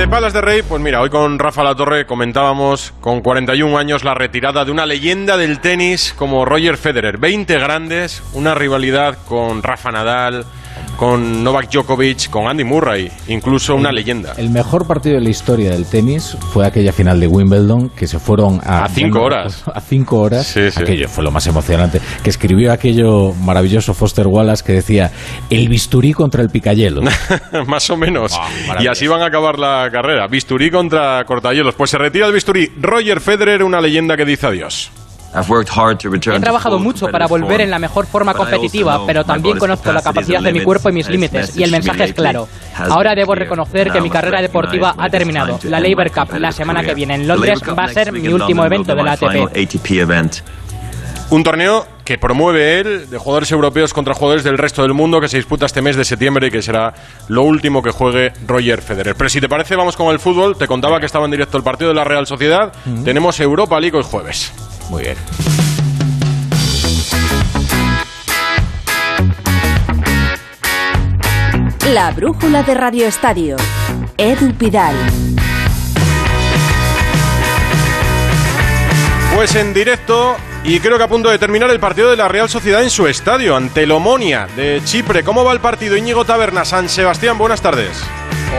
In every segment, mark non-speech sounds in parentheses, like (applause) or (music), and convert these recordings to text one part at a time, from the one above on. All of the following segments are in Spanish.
Desde Palas de Rey, pues mira, hoy con Rafa La Torre comentábamos con 41 años la retirada de una leyenda del tenis como Roger Federer. 20 grandes, una rivalidad con Rafa Nadal, con Novak Djokovic, con Andy Murray, incluso una leyenda. El mejor partido de la historia del tenis fue aquella final de Wimbledon que se fueron a, A cinco horas. (laughs) A cinco horas. Sí, sí. Aquello fue lo más emocionante. Que escribió aquello maravilloso Foster Wallace que decía el bisturí contra el picayelo. (laughs) Más o menos. Ah, y y así van a acabar la carrera. Bisturí contra Cortayelos. Pues se retira el bisturí. Roger Federer, una leyenda que dice adiós. He trabajado mucho para volver en la mejor forma competitiva, pero también conozco la capacidad de mi cuerpo y mis límites, y el mensaje es claro. Ahora debo reconocer que mi carrera deportiva ha terminado. La Labour Cup la semana que viene en Londres va a ser mi último evento de la ATP. Un torneo que promueve él de jugadores europeos contra jugadores del resto del mundo que se disputa este mes de septiembre y que será lo último que juegue Roger Federer. Pero si te parece, vamos con el fútbol. Te contaba que estaba en directo el partido de la Real Sociedad. Tenemos Europa League hoy jueves. Muy bien. La brújula de Radio Estadio. Edu Pidal. Pues en directo y creo que a punto de terminar el partido de la Real Sociedad en su estadio ante el Omonia de Chipre. ¿Cómo va el partido? Íñigo Taberna, San Sebastián, buenas tardes.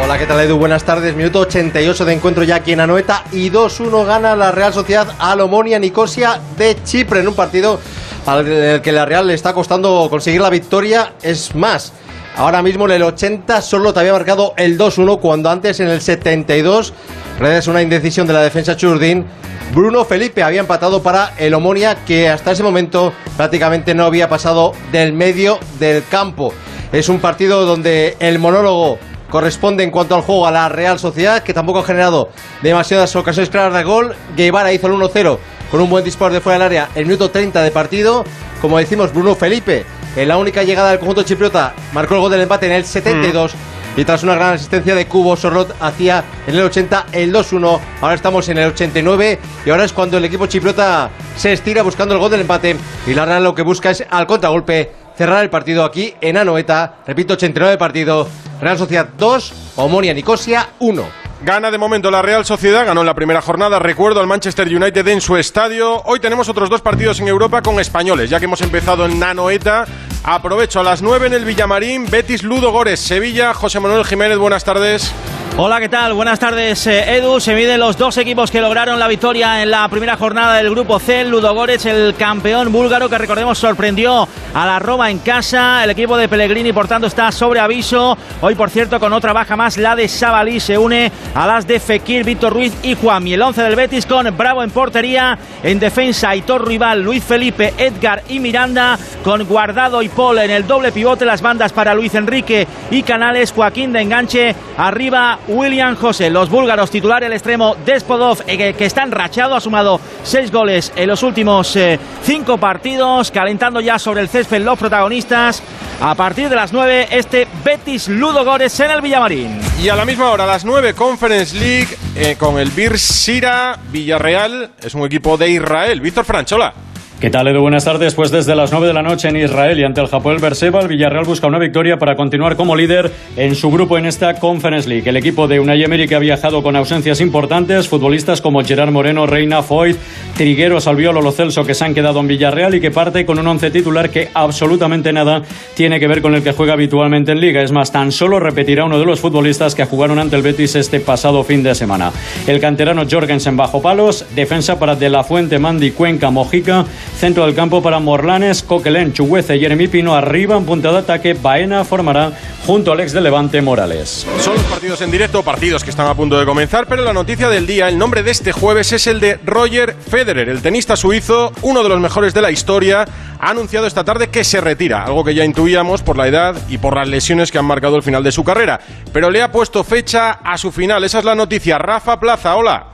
Hola, ¿qué tal Edu? Buenas tardes. Minuto 88 de encuentro ya aquí en Anoeta y 2-1 gana la Real Sociedad al Omonia Nicosia de Chipre en un partido al que la Real le está costando conseguir la victoria. Es más, ahora mismo en el 80 solo te había marcado el 2-1 cuando antes en el 72, gracias a una indecisión de la defensa Churdín, Bruno Felipe había empatado para el Omonia que hasta ese momento prácticamente no había pasado del medio del campo. Es un partido donde el monólogo corresponde en cuanto al juego a la Real Sociedad, que tampoco ha generado demasiadas ocasiones claras de gol. Guevara hizo el 1-0 con un buen disparo de fuera del área el minuto 30 de partido. Como decimos, Bruno Felipe, en la única llegada del conjunto chipriota, marcó el gol del empate en el 72. Y tras una gran asistencia de Cubo Sorlot hacía en el 80 el 2-1. Ahora estamos en el 89 y ahora es cuando el equipo chipriota se estira buscando el gol del empate. Y la Real lo que busca es al contragolpe cerrar el partido aquí en Anoeta. Repito, 89 partido. Real Sociedad 2, Omonia Nicosia 1. Gana de momento la Real Sociedad, ganó en la primera jornada, recuerdo al Manchester United en su estadio. Hoy tenemos otros dos partidos en Europa con españoles, ya que hemos empezado en Nanoeta. Aprovecho a las 9 en el Villamarín, Betis Ludo Gores, Sevilla, José Manuel Jiménez, buenas tardes. Hola, ¿qué tal? Buenas tardes, eh, Edu. Se miden los dos equipos que lograron la victoria en la primera jornada del grupo C. Ludogorets, el campeón búlgaro que recordemos sorprendió a la Roma en casa. El equipo de Pellegrini, por tanto, está sobre aviso. Hoy, por cierto, con otra baja más, la de Sabalí se une a las de Fekir, Víctor Ruiz y Juan. Y el 11 del Betis con Bravo en portería. En defensa, Aitor Rival, Luis Felipe, Edgar y Miranda. Con Guardado y Paul en el doble pivote. Las bandas para Luis Enrique y Canales. Joaquín de enganche. Arriba, William José. Los búlgaros titular el extremo Despodov, eh, que está enrachado, ha sumado seis goles en los últimos eh, cinco partidos, calentando ya sobre el césped los protagonistas. A partir de las nueve, este Betis Ludogores en el Villamarín. Y a la misma hora, las 9, Conference League eh, con el Bir Sira Villarreal, es un equipo de Israel. Víctor Franchola. ¿Qué tal, Edu? Buenas tardes. Pues desde las 9 de la noche en Israel y ante el Japón Berseba, el Villarreal busca una victoria para continuar como líder en su grupo en esta Conference League. El equipo de Unai Emery que ha viajado con ausencias importantes, futbolistas como Gerard Moreno, Reina, Foyt, Trigueros, Albiolo, Lo Celso que se han quedado en Villarreal y que parte con un once titular que absolutamente nada tiene que ver con el que juega habitualmente en Liga. Es más, tan solo repetirá uno de los futbolistas que jugaron ante el Betis este pasado fin de semana. El canterano Jorgensen bajo palos, defensa para De La Fuente, Mandi, Cuenca, Mojica, Centro del campo para Morlanes, Coquelén, Chuguece, Jeremy Pino. Arriba en punta de ataque, Baena formará junto al ex de Levante Morales. Son los partidos en directo, partidos que están a punto de comenzar, pero la noticia del día, el nombre de este jueves es el de Roger Federer, el tenista suizo, uno de los mejores de la historia, ha anunciado esta tarde que se retira, algo que ya intuíamos por la edad y por las lesiones que han marcado el final de su carrera, pero le ha puesto fecha a su final, esa es la noticia. Rafa Plaza, hola.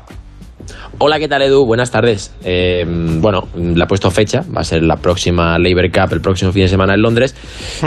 Hola, ¿qué tal Edu? Buenas tardes. Eh, bueno, le ha puesto fecha, va a ser la próxima Labour Cup el próximo fin de semana en Londres,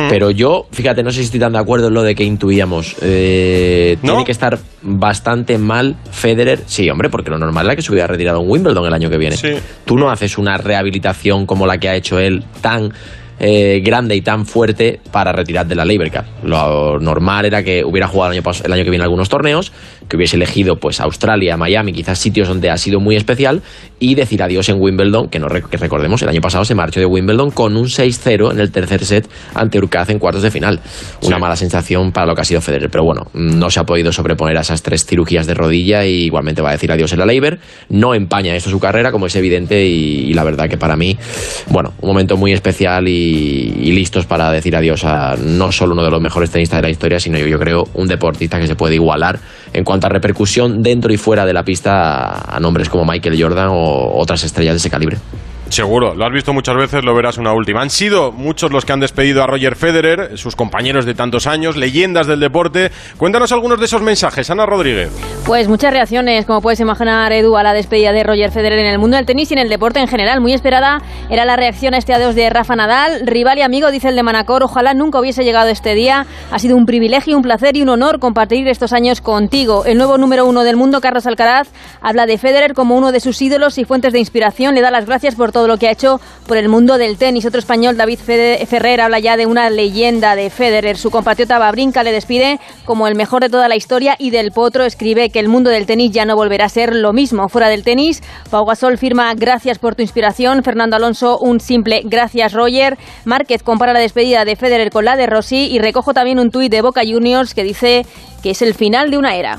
pero yo, fíjate, no sé si estoy tan de acuerdo en lo de que intuíamos. Eh, ¿No? Tiene que estar bastante mal Federer. Sí, hombre, porque lo normal era que se hubiera retirado en Wimbledon el año que viene. Sí. Tú no haces una rehabilitación como la que ha hecho él tan eh, grande y tan fuerte para retirar de la Labour Cup. Lo normal era que hubiera jugado el año, pas- el año que viene algunos torneos que hubiese elegido pues Australia, Miami, quizás sitios donde ha sido muy especial y decir adiós en Wimbledon, que no que recordemos, el año pasado se marchó de Wimbledon con un 6-0 en el tercer set ante Urcaz en cuartos de final. Una mala sensación para lo que ha sido Federer, pero bueno, no se ha podido sobreponer a esas tres cirugías de rodilla y igualmente va a decir adiós en la Leiber. No empaña esto su carrera, como es evidente, y, la verdad que para mí, bueno, un momento muy especial y, listos para decir adiós a no solo uno de los mejores tenistas de la historia, sino yo, yo creo un deportista que se puede igualar en cuanto a repercusión dentro y fuera de la pista a nombres como Michael Jordan o otras estrellas de ese calibre. Seguro, lo has visto muchas veces, lo verás una última. Han sido muchos los que han despedido a Roger Federer, sus compañeros de tantos años, leyendas del deporte. Cuéntanos algunos de esos mensajes, Ana Rodríguez. Pues muchas reacciones, como puedes imaginar, Edu, a la despedida de Roger Federer en el mundo del tenis y en el deporte en general. Muy esperada era la reacción a este adiós de Rafa Nadal, rival y amigo, dice el de Manacor. Ojalá nunca hubiese llegado este día. Ha sido un privilegio, un placer y un honor compartir estos años contigo. El nuevo número uno del mundo, Carlos Alcaraz, habla de Federer como uno de sus ídolos y fuentes de inspiración. Le da las gracias por todo todo lo que ha hecho por el mundo del tenis. Otro español, David Ferrer, habla ya de una leyenda de Federer. Su compatriota Babrinka le despide como el mejor de toda la historia y del Potro escribe que el mundo del tenis ya no volverá a ser lo mismo. Fuera del tenis, Pau Gasol firma gracias por tu inspiración. Fernando Alonso, un simple gracias Roger. Márquez compara la despedida de Federer con la de Rossi y recojo también un tuit de Boca Juniors que dice que es el final de una era.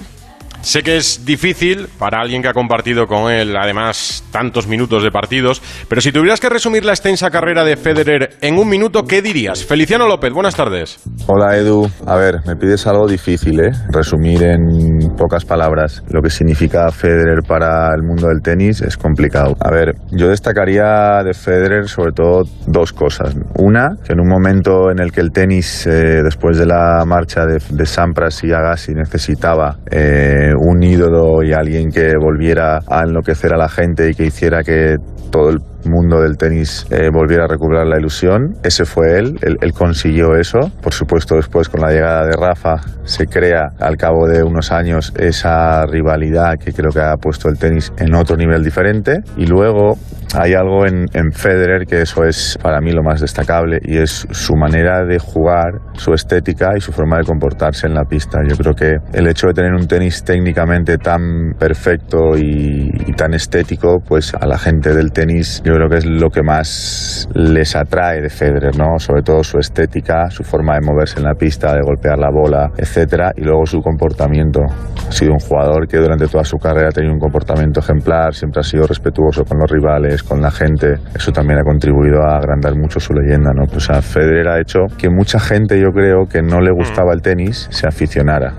Sé que es difícil para alguien que ha compartido con él, además, tantos minutos de partidos, pero si tuvieras que resumir la extensa carrera de Federer en un minuto, ¿qué dirías? Feliciano López, buenas tardes. Hola Edu, a ver, me pides algo difícil, ¿eh? Resumir en pocas palabras lo que significa Federer para el mundo del tenis es complicado. A ver, yo destacaría de Federer sobre todo dos cosas. Una, que en un momento en el que el tenis, eh, después de la marcha de, Sampras y Agassi, necesitaba... Eh, un ídolo y alguien que volviera a enloquecer a la gente y que hiciera que todo el mundo del tenis eh, volviera a recuperar la ilusión. Ese fue él, él, consiguió eso. Por supuesto, después con la llegada de Rafa se crea al cabo de unos años esa rivalidad que creo que ha puesto el tenis en otro nivel diferente. Y luego hay algo en, en Federer que eso es para mí lo más destacable y es su manera de jugar, su estética y su forma de comportarse en la pista. Yo creo que el hecho de tener un tenis técnicamente tan perfecto y, y tan estético, pues a la gente del tenis yo creo que es lo que más les atrae de Federer, ¿no? Sobre todo su estética, su forma de moverse en la pista, de golpear la bola, etcétera, y luego su comportamiento. Ha sido un jugador que durante toda su carrera ha tenido un comportamiento ejemplar, siempre ha sido respetuoso con los rivales, con la gente. Eso también ha contribuido a agrandar mucho su leyenda, ¿no? Pues a Federer ha hecho que mucha gente, yo creo, que no le gustaba el tenis, se aficionara.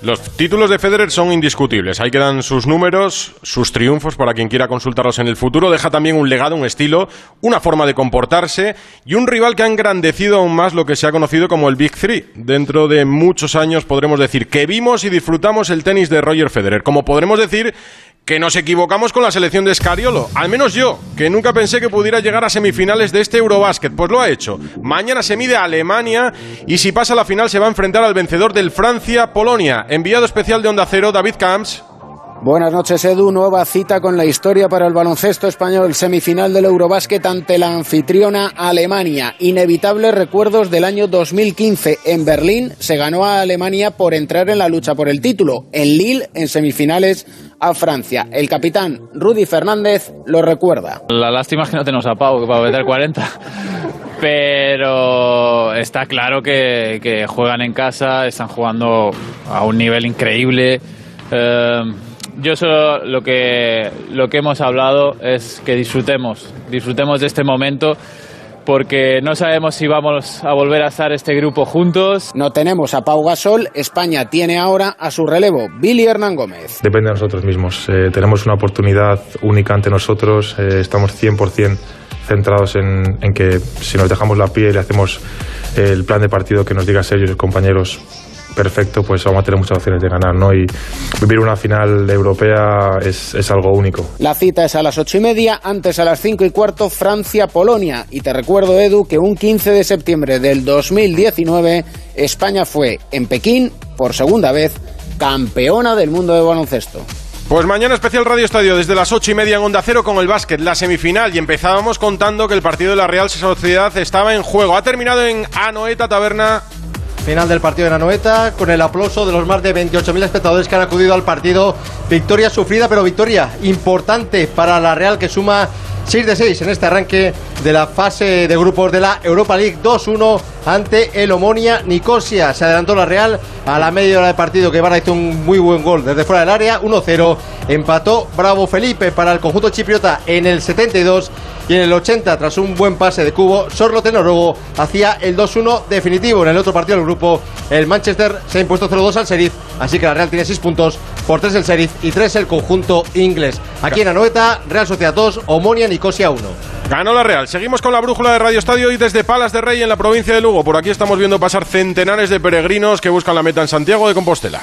Los títulos de Federer son indiscutibles. Ahí quedan sus números, sus triunfos para quien quiera consultarlos en el futuro. Deja también un legado, un estilo, una forma de comportarse y un rival que ha engrandecido aún más lo que se ha conocido como el Big Three. Dentro de muchos años podremos decir que vimos y disfrutamos el tenis de Roger Federer. Como podremos decir que nos equivocamos con la selección de Scariolo. Al menos yo, que nunca pensé que pudiera llegar a semifinales de este Eurobásquet. Pues lo ha hecho. Mañana se mide a Alemania y si pasa la final se va a enfrentar al vencedor del Francia-Polonia. Enviado especial de Onda Cero, David Camps. Buenas noches, Edu. Nueva cita con la historia para el baloncesto español. Semifinal del Eurobásquet ante la anfitriona Alemania. Inevitables recuerdos del año 2015. En Berlín se ganó a Alemania por entrar en la lucha por el título. En Lille, en semifinales, a Francia. El capitán Rudy Fernández lo recuerda. La lástima es que no tenemos a Pau, que va a meter 40. (laughs) Pero está claro que, juegan en casa, están jugando a un nivel increíble. Eh, yo solo lo que, lo que hemos hablado es que disfrutemos, disfrutemos de este momento porque no sabemos si vamos a volver a estar este grupo juntos. No tenemos a Pau Gasol, España tiene ahora a su relevo Billy Hernán Gómez. Depende de nosotros mismos, eh, tenemos una oportunidad única ante nosotros, eh, estamos 100% centrados en, en, que si nos dejamos la piel y hacemos el plan de partido que nos diga Sergio y sus compañeros, perfecto, pues vamos a tener muchas opciones de ganar, ¿no? Y vivir una final europea es, es algo único. La cita es a las ocho y media, antes a las cinco y cuarto, Francia-Polonia. Y te recuerdo, Edu, que un 15 de septiembre del 2019, España fue en Pekín, por segunda vez, campeona del mundo de baloncesto. Pues mañana especial Radio Estadio desde las ocho y media en Onda Cero con el básquet, la semifinal. Y empezábamos contando que el partido de la Real Sociedad estaba en juego. Ha terminado en Anoeta Taberna final del partido de Nanoeta, con el aplauso de los más de 28.000 espectadores que han acudido al partido. Victoria sufrida, pero victoria importante para la Real que suma 6 de 6 en este arranque de la fase de grupos de la Europa League 2-1 ante el Omonia Nicosia. Se adelantó la Real a la media hora de partido que Ibarra hizo un muy buen gol desde fuera del área, 1-0. Empató Bravo Felipe para el conjunto chipriota en el 72 y en el 80, tras un buen pase de cubo, Sorlo Tenorogo hacía el 2-1 definitivo. En el otro partido del grupo, el Manchester se ha impuesto 0-2 al Sheriff, así que la Real tiene 6 puntos, por 3 el Sheriff y 3 el conjunto inglés. Aquí en Anoeta, Real Sociedad 2, Omonia Nicosia 1. Ganó la Real. Seguimos con la brújula de Radio Estadio y desde Palas de Rey en la provincia de Lugo. Por aquí estamos viendo pasar centenares de peregrinos que buscan la meta en Santiago de Compostela.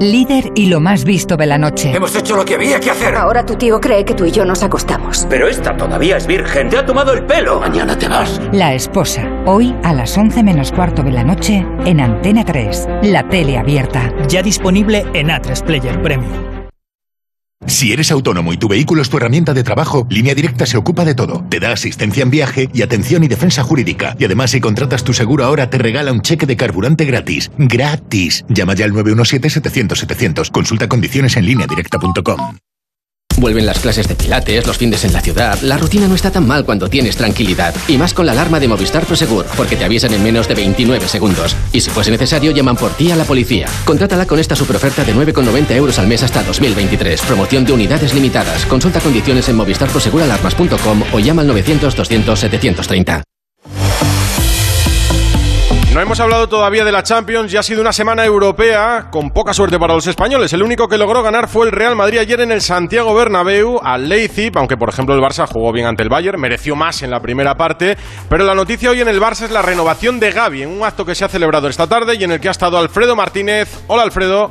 Líder y lo más visto de la noche. Hemos hecho lo que había que hacer. Ahora tu tío cree que tú y yo nos acostamos. Pero esta todavía es virgen. Te ha tomado el pelo. Mañana te vas. La esposa. Hoy a las 11 menos cuarto de la noche en Antena 3. La tele abierta. Ya disponible en A3 Player Premium. Si eres autónomo y tu vehículo es tu herramienta de trabajo, Línea Directa se ocupa de todo. Te da asistencia en viaje y atención y defensa jurídica. Y además, si contratas tu seguro ahora, te regala un cheque de carburante gratis. ¡Gratis! Llama ya al 917-700-700. Consulta condiciones en lineadirecta.com. Vuelven las clases de pilates, los fines en la ciudad. La rutina no está tan mal cuando tienes tranquilidad. Y más con la alarma de Movistar Prosegur, porque te avisan en menos de 29 segundos. Y si fuese necesario, llaman por ti a la policía. Contrátala con esta superoferta de 9,90 euros al mes hasta 2023. Promoción de unidades limitadas. Consulta condiciones en movistarproseguralarmas.com o llama al 900 200 730. No hemos hablado todavía de la Champions y ha sido una semana europea con poca suerte para los españoles. El único que logró ganar fue el Real Madrid ayer en el Santiago Bernabéu al Leipzig, aunque por ejemplo el Barça jugó bien ante el Bayern, mereció más en la primera parte, pero la noticia hoy en el Barça es la renovación de Gaby en un acto que se ha celebrado esta tarde y en el que ha estado Alfredo Martínez. Hola Alfredo.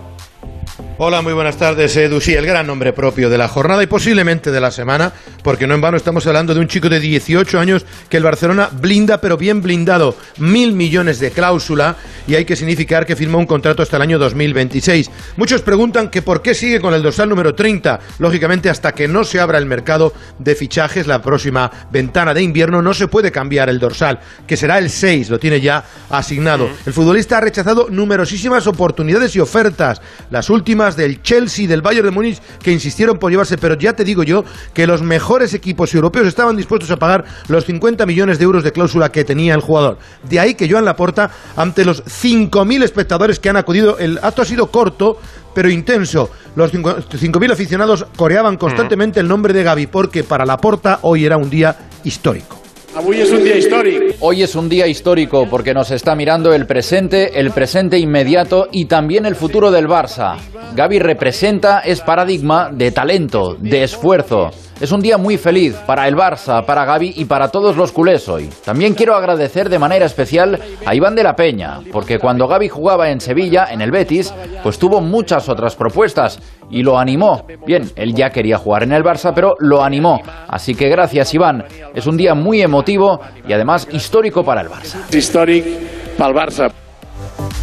Hola, muy buenas tardes, Edu. Sí, el gran nombre propio de la jornada y posiblemente de la semana, porque no en vano estamos hablando de un chico de 18 años que el Barcelona blinda, pero bien blindado. Mil millones de cláusula y hay que significar que firmó un contrato hasta el año 2026. Muchos preguntan que por qué sigue con el dorsal número 30. Lógicamente, hasta que no se abra el mercado de fichajes, la próxima ventana de invierno, no se puede cambiar el dorsal, que será el 6, lo tiene ya asignado. El futbolista ha rechazado numerosísimas oportunidades y ofertas. Las últimas del Chelsea, del Bayern de Múnich, que insistieron por llevarse, pero ya te digo yo que los mejores equipos europeos estaban dispuestos a pagar los 50 millones de euros de cláusula que tenía el jugador. De ahí que Joan Laporta, ante los 5.000 espectadores que han acudido, el acto ha sido corto, pero intenso. Los 5.000 aficionados coreaban constantemente el nombre de Gaby, porque para Laporta hoy era un día histórico. Hoy es un día histórico. Hoy es un día histórico porque nos está mirando el presente, el presente inmediato y también el futuro del Barça. Gaby representa, es paradigma de talento, de esfuerzo. Es un día muy feliz para el Barça, para Gaby y para todos los culés hoy. También quiero agradecer de manera especial a Iván de la Peña, porque cuando Gaby jugaba en Sevilla, en el Betis, pues tuvo muchas otras propuestas y lo animó. Bien, él ya quería jugar en el Barça, pero lo animó. Así que gracias Iván. Es un día muy emotivo y además histórico para el Barça. Histórico para el Barça.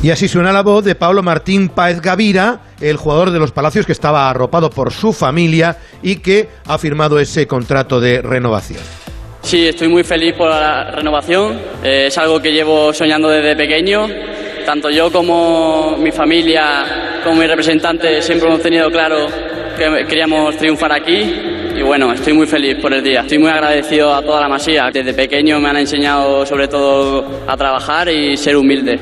Y así suena la voz de Pablo Martín Páez Gavira, el jugador de los Palacios que estaba arropado por su familia y que ha firmado ese contrato de renovación. Sí, estoy muy feliz por la renovación. Eh, es algo que llevo soñando desde pequeño. Tanto yo como mi familia, como mi representante, siempre hemos tenido claro que queríamos triunfar aquí. Y bueno, estoy muy feliz por el día. Estoy muy agradecido a toda la masía. Desde pequeño me han enseñado sobre todo a trabajar y ser humilde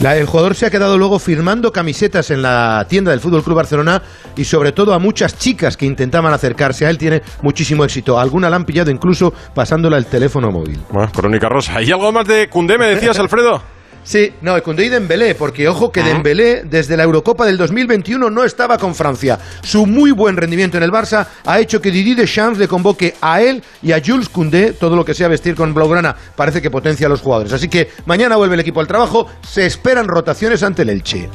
el jugador se ha quedado luego firmando camisetas en la tienda del Fútbol Club Barcelona y sobre todo a muchas chicas que intentaban acercarse a él. Tiene muchísimo éxito. Alguna la han pillado incluso pasándola el teléfono móvil. Bueno, crónica rosa. ¿Y algo más de Cundé, me decías, (laughs) Alfredo? Sí, no, Koundé y Dembélé, porque ojo que Dembélé desde la Eurocopa del 2021 no estaba con Francia. Su muy buen rendimiento en el Barça ha hecho que Didier Deschamps le convoque a él y a Jules Koundé, todo lo que sea vestir con blaugrana parece que potencia a los jugadores. Así que mañana vuelve el equipo al trabajo, se esperan rotaciones ante el Elche.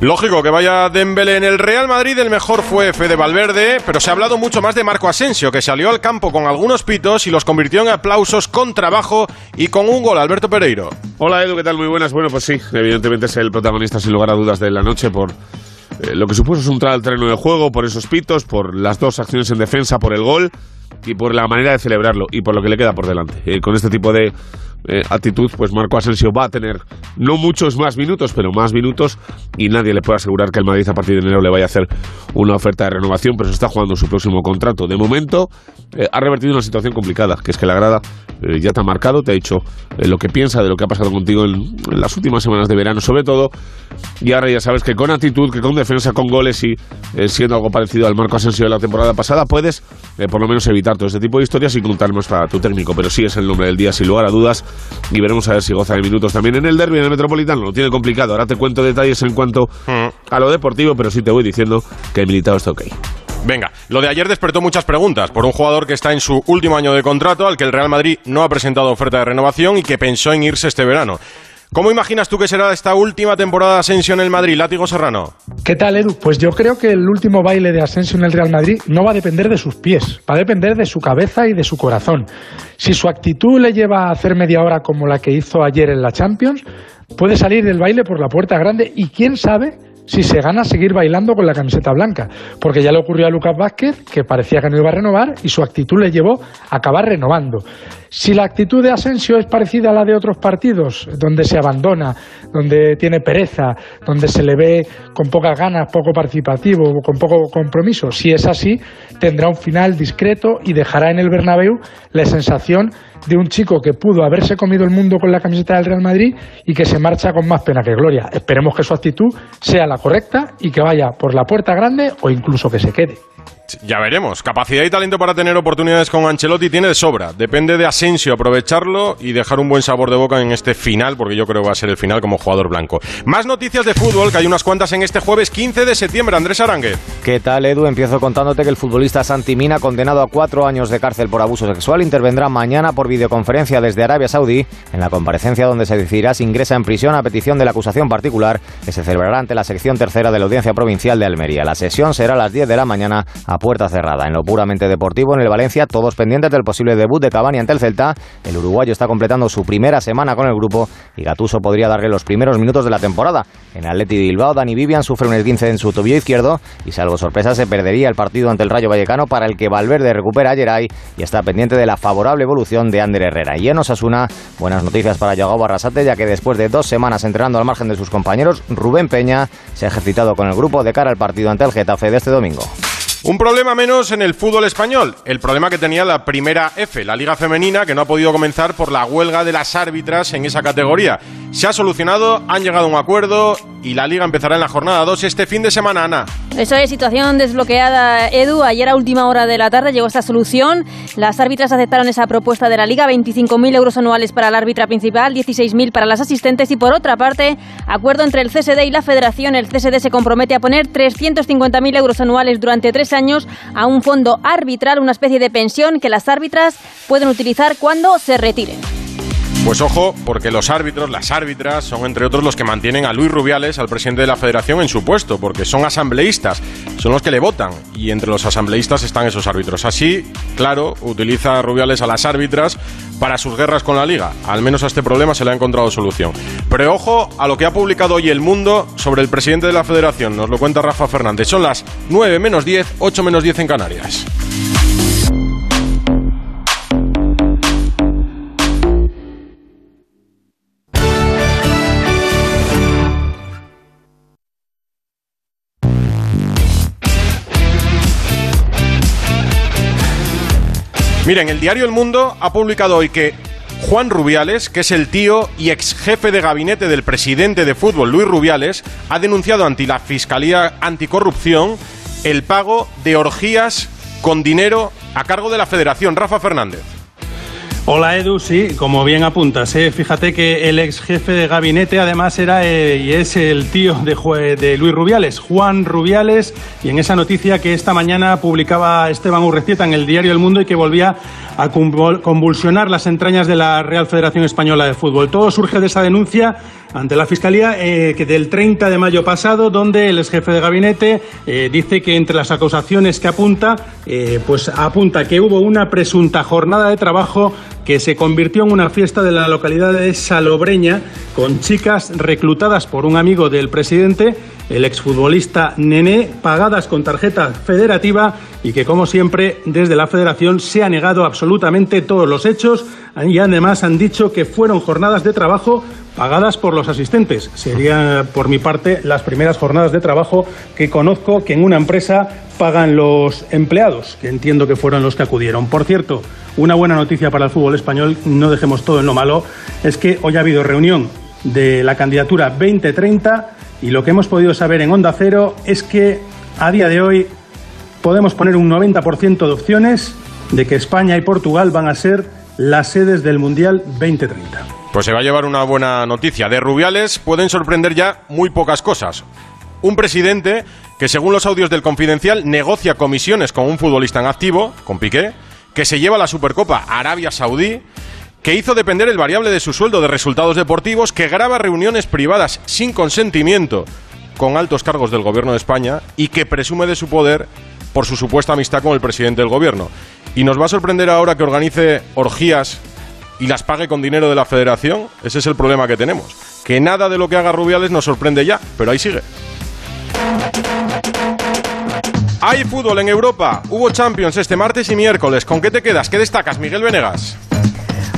Lógico que vaya Dembélé en el Real Madrid, el mejor fue Fede Valverde, pero se ha hablado mucho más de Marco Asensio, que salió al campo con algunos pitos y los convirtió en aplausos con trabajo y con un gol. Alberto Pereiro. Hola Edu, ¿qué tal? Muy buenas. Bueno, pues sí, evidentemente es el protagonista sin lugar a dudas de la noche por eh, lo que supuso su entrada al terreno de juego, por esos pitos, por las dos acciones en defensa, por el gol y por la manera de celebrarlo y por lo que le queda por delante. Eh, con este tipo de eh, actitud, pues Marco Asensio va a tener no muchos más minutos, pero más minutos y nadie le puede asegurar que el Madrid a partir de enero le vaya a hacer una oferta de renovación, pero se está jugando su próximo contrato. De momento eh, ha revertido una situación complicada, que es que la grada eh, ya te ha marcado, te ha dicho lo que piensa de lo que ha pasado contigo en, las últimas semanas de verano, sobre todo, y ahora ya sabes que con actitud, que con defensa, con goles y siendo algo parecido al Marco Asensio de la temporada pasada, puedes por lo menos evitar todo este tipo de historias y contar más para tu técnico, pero sí es el nombre del día, sin lugar a dudas y veremos a ver si goza de minutos también en el derby, en el Metropolitano. Lo tiene complicado. Ahora te cuento detalles en cuanto a lo deportivo, pero sí te voy diciendo que el militado está ok. Venga, lo de ayer despertó muchas preguntas por un jugador que está en su último año de contrato, al que el Real Madrid no ha presentado oferta de renovación y que pensó en irse este verano. ¿Cómo imaginas tú que será esta última temporada de Asensio en el Madrid, Látigo Serrano? ¿Qué tal, Edu? Pues yo creo que el último baile de Asensio en el Real Madrid no va a depender de sus pies, va a depender de su cabeza y de su corazón. Si su actitud le lleva a hacer media hora como la que hizo ayer en la Champions, puede salir del baile por la puerta grande y quién sabe si se gana seguir bailando con la camiseta blanca, porque ya le ocurrió a Lucas Vázquez, que parecía que no iba a renovar, y su actitud le llevó a acabar renovando. Si la actitud de Asensio es parecida a la de otros partidos, donde se abandona, donde tiene pereza, donde se le ve con pocas ganas, poco participativo, con poco compromiso, si es así, tendrá un final discreto y dejará en el Bernabéu la sensación de un chico que pudo haberse comido el mundo con la camiseta del Real Madrid y que se marcha con más pena que gloria. Esperemos que su actitud sea la correcta y que vaya por la puerta grande o incluso que se quede. Ya veremos. Capacidad y talento para tener oportunidades con Ancelotti tiene de sobra. Depende de Asensio aprovecharlo y dejar un buen sabor de boca en este final, porque yo creo que va a ser el final como jugador blanco. Más noticias de fútbol, que hay unas cuantas en este jueves 15 de septiembre. Andrés Arangue. ¿Qué tal, Edu? Empiezo contándote que el futbolista Santi Mina, condenado a cuatro años de cárcel por abuso sexual, intervendrá mañana por videoconferencia desde Arabia Saudí en la comparecencia donde se decidirá si ingresa en prisión a petición de la acusación particular que se celebrará ante la sección tercera de la Audiencia Provincial de Almería. La sesión será a las 10 de la mañana a puerta cerrada. En lo puramente deportivo, en el Valencia, todos pendientes del posible debut de Cavani ante el Celta. El uruguayo está completando su primera semana con el grupo y Gatuso podría darle los primeros minutos de la temporada. En Atleti Bilbao, Dani Vivian sufre un esguince en su tobillo izquierdo y, salvo sorpresa, se perdería el partido ante el Rayo Vallecano para el que Valverde recupera a Geray y está pendiente de la favorable evolución de Ander Herrera. Y en Osasuna, buenas noticias para Yago Barrasate, ya que después de dos semanas entrenando al margen de sus compañeros, Rubén Peña se ha ejercitado con el grupo de cara al partido ante el Getafe de este domingo. Un problema menos en el fútbol español, el problema que tenía la primera F, la Liga Femenina, que no ha podido comenzar por la huelga de las árbitras en esa categoría. Se ha solucionado, han llegado a un acuerdo y la Liga empezará en la jornada 2 este fin de semana, Ana. Eso es, situación desbloqueada, Edu. Ayer a última hora de la tarde llegó esta solución. Las árbitras aceptaron esa propuesta de la Liga, 25.000 euros anuales para la árbitra principal, 16.000 para las asistentes y por otra parte, acuerdo entre el CSD y la Federación. El CSD se compromete a poner 350.000 euros anuales durante tres años a un fondo arbitral, una especie de pensión que las árbitras pueden utilizar cuando se retiren. Pues ojo, porque los árbitros, las árbitras, son entre otros los que mantienen a Luis Rubiales, al presidente de la federación, en su puesto, porque son asambleístas, son los que le votan, y entre los asambleístas están esos árbitros. Así, claro, utiliza Rubiales a las árbitras para sus guerras con la liga. Al menos a este problema se le ha encontrado solución. Pero ojo a lo que ha publicado hoy El Mundo sobre el presidente de la federación, nos lo cuenta Rafa Fernández. Son las 9 menos 10, 8 menos 10 en Canarias. Miren, el diario El Mundo ha publicado hoy que Juan Rubiales, que es el tío y ex jefe de gabinete del presidente de fútbol Luis Rubiales, ha denunciado ante la Fiscalía Anticorrupción el pago de orgías con dinero a cargo de la Federación. Rafa Fernández. Hola Edu, sí, como bien apuntas, ¿eh? fíjate que el ex jefe de gabinete además era eh, y es el tío de, de Luis Rubiales, Juan Rubiales, y en esa noticia que esta mañana publicaba Esteban Urrecieta en el diario El Mundo y que volvía a convulsionar las entrañas de la Real Federación Española de Fútbol. Todo surge de esa denuncia ante la Fiscalía eh, que del 30 de mayo pasado, donde el ex jefe de gabinete eh, dice que entre las acusaciones que apunta, eh, pues apunta que hubo una presunta jornada de trabajo que se convirtió en una fiesta de la localidad de Salobreña con chicas reclutadas por un amigo del presidente, el exfutbolista Nené, pagadas con tarjeta federativa y que, como siempre, desde la federación se ha negado absolutamente todos los hechos y además han dicho que fueron jornadas de trabajo pagadas por los asistentes. Serían, por mi parte, las primeras jornadas de trabajo que conozco que en una empresa pagan los empleados, que entiendo que fueron los que acudieron. Por cierto, una buena noticia para el fútbol español, no dejemos todo en lo malo, es que hoy ha habido reunión de la candidatura 2030 y lo que hemos podido saber en Onda Cero es que a día de hoy podemos poner un 90% de opciones de que España y Portugal van a ser las sedes del Mundial 2030. Pues se va a llevar una buena noticia. De Rubiales pueden sorprender ya muy pocas cosas. Un presidente que, según los audios del Confidencial, negocia comisiones con un futbolista en activo, con Piqué, que se lleva la Supercopa a Arabia Saudí, que hizo depender el variable de su sueldo de resultados deportivos, que graba reuniones privadas sin consentimiento con altos cargos del gobierno de España y que presume de su poder por su supuesta amistad con el presidente del gobierno. Y nos va a sorprender ahora que organice orgías y las pague con dinero de la federación. Ese es el problema que tenemos. Que nada de lo que haga Rubiales nos sorprende ya, pero ahí sigue. Hay fútbol en Europa. Hubo Champions este martes y miércoles. ¿Con qué te quedas? ¿Qué destacas, Miguel Venegas?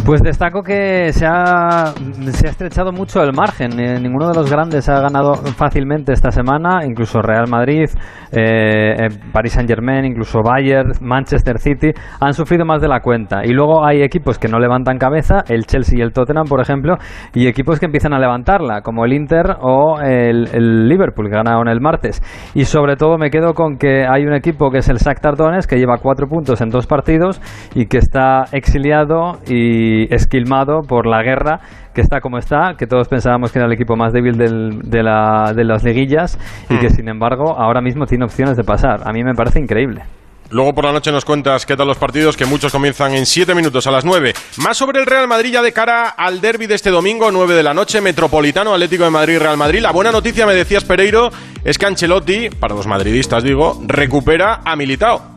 Pues destaco que se ha, se ha estrechado mucho el margen. Eh, ninguno de los grandes ha ganado fácilmente esta semana, incluso Real Madrid, eh, eh, Paris Saint Germain, incluso Bayern, Manchester City, han sufrido más de la cuenta. Y luego hay equipos que no levantan cabeza, el Chelsea y el Tottenham, por ejemplo, y equipos que empiezan a levantarla, como el Inter o el, Liverpool, que ganaron el martes. Y sobre todo me quedo con que hay un equipo que es el Shakhtar Donetsk, que lleva cuatro puntos en dos partidos y que está exiliado y esquilmado por la guerra que está como está, que todos pensábamos que era el equipo más débil del- de, la- de las liguillas y que sin embargo ahora mismo tiene opciones de pasar. A mí me parece increíble. Luego por la noche nos cuentas qué tal los partidos, que muchos comienzan en 7 minutos a las 9. Más sobre el Real Madrid ya de cara al derby de este domingo, 9 de la noche, Metropolitano, Atlético de Madrid, Real Madrid. La buena noticia, me decías Pereiro, es que Ancelotti, para los madridistas digo, recupera a Militao.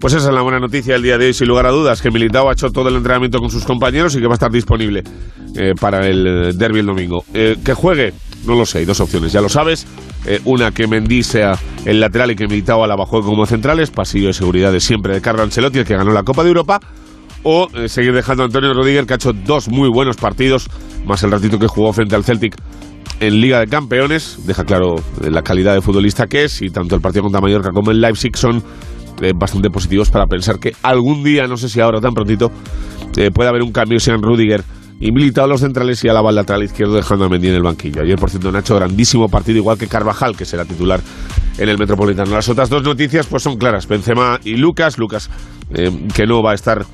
Pues esa es la buena noticia del día de hoy, sin lugar a dudas, que Militao ha hecho todo el entrenamiento con sus compañeros y que va a estar disponible eh, para el eh, derby el domingo. Eh, que juegue, no lo sé, hay dos opciones, ya lo sabes. Una, que Mendy sea el lateral y que Militao a la como centrales, pasillo de seguridad de siempre de Carlo Ancelotti, el que ganó la Copa de Europa. O seguir dejando a Antonio Rodríguez, que ha hecho dos muy buenos partidos, más el ratito que jugó frente al Celtic en Liga de Campeones, deja claro la calidad de futbolista que es y tanto el partido contra Mallorca como el Leipzig son eh, bastante positivos para pensar que algún día, no sé si ahora tan prontito, eh, puede haber un cambio, sean Rudiger y Militao los centrales y Alaba al lateral izquierdo dejando a Mendy en el banquillo. Ayer, por cierto, Nacho, grandísimo partido, igual que Carvajal, que será titular en el Metropolitano. Las otras dos noticias pues son claras, Benzema y Lucas, Lucas eh, que no va a estar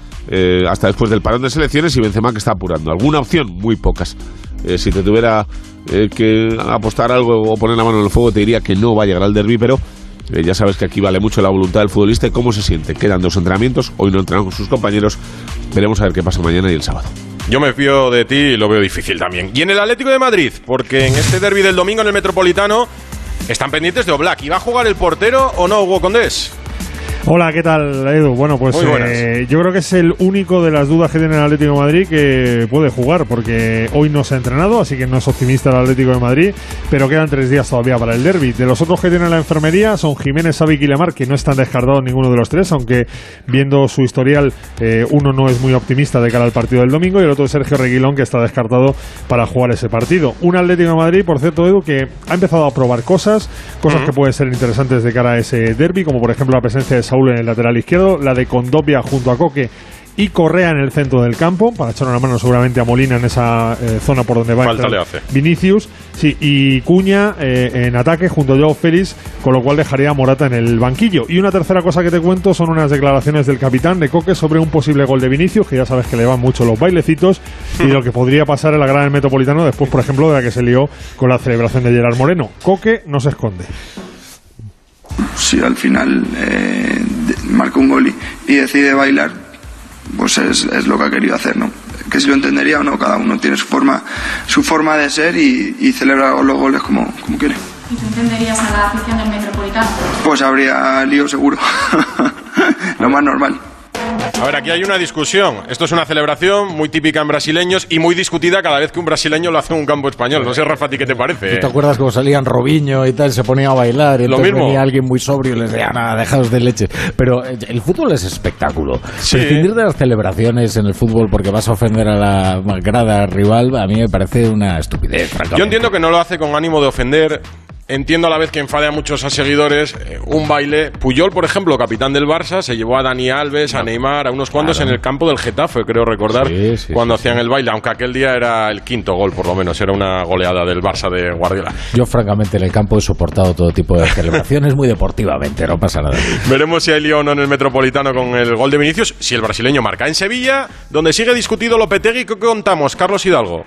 hasta después del parón de selecciones y Benzema que está apurando. ¿Alguna opción? Muy pocas. Si te tuviera que apostar algo o poner la mano en el fuego, te diría que no va a llegar al derby, pero eh, ya sabes que aquí vale mucho la voluntad del futbolista cómo se siente. Quedan dos entrenamientos, hoy no entrenan con sus compañeros, veremos a ver qué pasa mañana y el sábado. Yo me fío de ti y lo veo difícil también. Y en el Atlético de Madrid, porque en este derby del domingo en el Metropolitano están pendientes de Oblak. ¿Y va a jugar el portero o no, Hugo Condés? Hola, ¿qué tal, Edu? Bueno, pues eh, yo creo que es el único de las dudas que tiene el Atlético de Madrid que puede jugar, porque hoy no se ha entrenado, así que no es optimista el Atlético de Madrid, pero quedan tres días todavía para el derby. De los otros que tienen la enfermería son Jiménez, Savic y Lemar, que no están descartados ninguno de los tres, aunque viendo su historial, eh, uno no es muy optimista de cara al partido del domingo y el otro es Sergio Reguilón, que está descartado para jugar ese partido. Un Atlético de Madrid, por cierto, Edu, que ha empezado a probar cosas, cosas que pueden ser interesantes de cara a ese derby, como por ejemplo la presencia de Saúl en el lateral izquierdo, la de Condopia junto a Coque y Correa en el centro del campo, para echar una mano seguramente a Molina en esa eh, zona por donde va Falta le hace. Vinicius, sí, y Cuña eh, en ataque junto a Joao Félix, con lo cual dejaría a Morata en el banquillo. Y una tercera cosa que te cuento son unas declaraciones del capitán de Coque sobre un posible gol de Vinicius, que ya sabes que le van mucho los bailecitos, y lo que podría pasar en la gran Metropolitano después, por ejemplo, de la que se lió con la celebración de Gerard Moreno. Coque no se esconde. si al final eh, marca un gol y, y decide bailar, pues es, es lo que ha querido hacer, ¿no? Que si lo entendería o no, cada uno tiene su forma, su forma de ser y, y celebra los goles como, como quiere. ¿Y tú entenderías a la afición del Metropolitano? Pues habría lío seguro, (laughs) lo más normal. A ver, aquí hay una discusión. Esto es una celebración muy típica en brasileños y muy discutida cada vez que un brasileño lo hace en un campo español. No sé, Rafa, ¿a ti qué te parece? ¿Tú te acuerdas cómo salían Robinho y tal? Se ponía a bailar y Lo entonces mismo. venía alguien muy sobrio y les decía, nada, dejaos de leche. Pero eh, el fútbol es espectáculo. Sí. Prescindir de las celebraciones en el fútbol porque vas a ofender a la grada rival, a mí me parece una estupidez, francamente. Yo entiendo que no lo hace con ánimo de ofender. Entiendo a la vez que enfade a muchos a seguidores. eh, un baile. Puyol, por ejemplo, capitán del Barça, se llevó a Dani Alves, a Neymar, a unos cuantos en el campo del Getafe, creo recordar, cuando hacían el baile. Aunque aquel día era el quinto gol, por lo menos. Era una goleada del Barça de Guardiola. Yo, francamente, en el campo he soportado todo tipo de celebraciones muy deportivamente, no pasa nada. Veremos si hay lío o no en el Metropolitano con el gol de Vinicius. Si el brasileño marca en Sevilla, donde sigue discutido Lopetegui, ¿qué contamos? Carlos Hidalgo.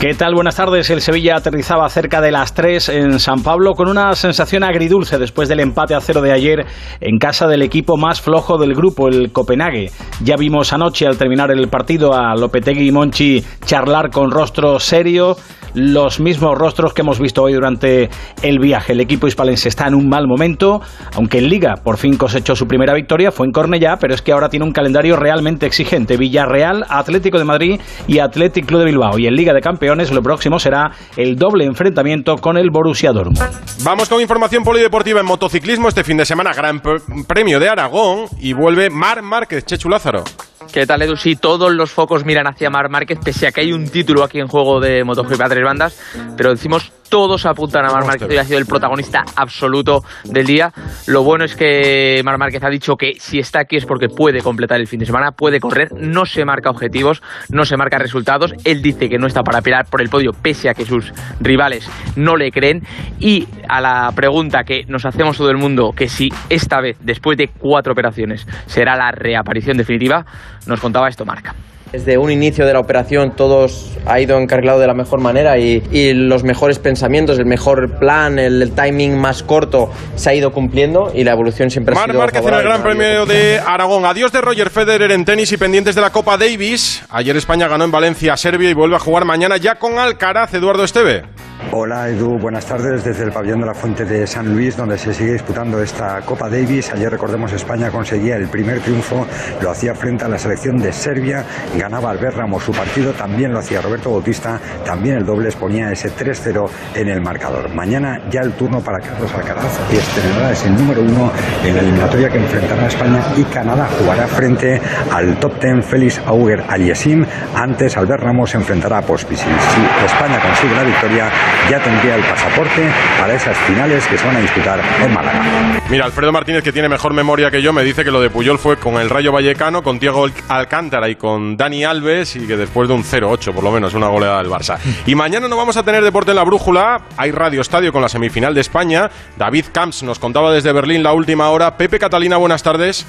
¿Qué tal? Buenas tardes. El Sevilla aterrizaba cerca de las 3 en San Pablo con una sensación agridulce después del empate a cero de ayer en casa del equipo más flojo del grupo, el Copenhague. Ya vimos anoche al terminar el partido a Lopetegui y Monchi charlar con rostro serio, los mismos rostros que hemos visto hoy durante el viaje. El equipo hispalense está en un mal momento, aunque en Liga por fin cosechó su primera victoria, fue en Cornellá, pero es que ahora tiene un calendario realmente exigente. Villarreal, Atlético de Madrid y Athletic Club de Bilbao. Y en Liga de Campeones lo próximo será el doble enfrentamiento con el Borussia Dortmund. Vamos con información polideportiva en motociclismo este fin de semana. Gran Premio de Aragón y vuelve Mar Márquez, Chechu Lázaro. ¿Qué tal, Edu? Sí, todos los focos miran hacia Mar Márquez, pese a que hay un título aquí en juego de MotoGP a tres bandas, pero decimos todos apuntan a Mar Márquez, hoy ha sido el protagonista absoluto del día. Lo bueno es que Mar Márquez ha dicho que si está aquí es porque puede completar el fin de semana, puede correr, no se marca objetivos, no se marca resultados. Él dice que no está para pelear por el podio, pese a que sus rivales no le creen. Y a la pregunta que nos hacemos todo el mundo, que si esta vez, después de cuatro operaciones, será la reaparición definitiva, nos contaba esto Marca. Desde un inicio de la operación todos ha ido encarrilado de la mejor manera y, y los mejores pensamientos, el mejor plan, el, el timing más corto se ha ido cumpliendo y la evolución siempre ha Mar sido Márquez en el. Gran Premio de Aragón. Adiós de Roger Federer en tenis y pendientes de la Copa Davis. Ayer España ganó en Valencia a Serbia y vuelve a jugar mañana ya con Alcaraz, Eduardo Esteve. Hola Edu, buenas tardes desde el pabellón de la Fuente de San Luis donde se sigue disputando esta Copa Davis. Ayer recordemos España conseguía el primer triunfo, lo hacía frente a la selección de Serbia, ganaba Albert Ramos su partido, también lo hacía Roberto Bautista, también el doble ponía ese 3-0 en el marcador. Mañana ya el turno para Carlos Alcaraz, que estrenará es el número uno en la eliminatoria que enfrentará a España y Canadá jugará frente al top ten Félix Auger Aliasim. Antes Albert Ramos se enfrentará a Pospisil. Si España consigue la victoria, ya tendría el pasaporte para esas finales que se van a disputar en Málaga. Mira, Alfredo Martínez, que tiene mejor memoria que yo, me dice que lo de Puyol fue con el Rayo Vallecano, con Diego Alcántara y con Dani Alves, y que después de un 0-8, por lo menos, una goleada del Barça. Y mañana no vamos a tener deporte en la brújula. Hay Radio Estadio con la semifinal de España. David Camps nos contaba desde Berlín la última hora. Pepe Catalina, buenas tardes.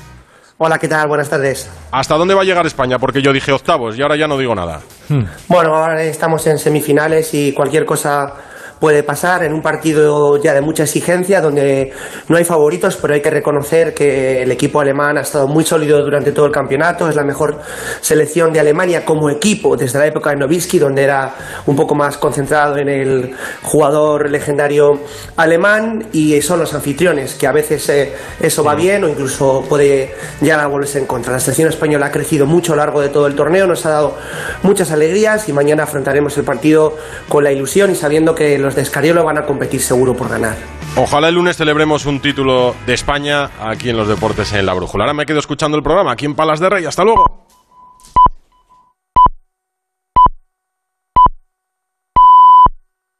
Hola, ¿qué tal? Buenas tardes. ¿Hasta dónde va a llegar España? Porque yo dije octavos y ahora ya no digo nada. Bueno, ahora estamos en semifinales y cualquier cosa puede pasar en un partido ya de mucha exigencia donde no hay favoritos, pero hay que reconocer que el equipo alemán ha estado muy sólido durante todo el campeonato, es la mejor selección de Alemania como equipo desde la época de Nowitzki, donde era un poco más concentrado en el jugador legendario alemán y son los anfitriones, que a veces eh, eso va bien o incluso puede llegar a volverse en contra. La selección española ha crecido mucho a lo largo de todo el torneo, nos ha dado muchas alegrías y mañana afrontaremos el partido con la ilusión y sabiendo que los de Escariolo van a competir seguro por ganar. Ojalá el lunes celebremos un título de España aquí en los deportes en la brújula. Ahora me quedo escuchando el programa aquí en Palas de Rey. Hasta luego.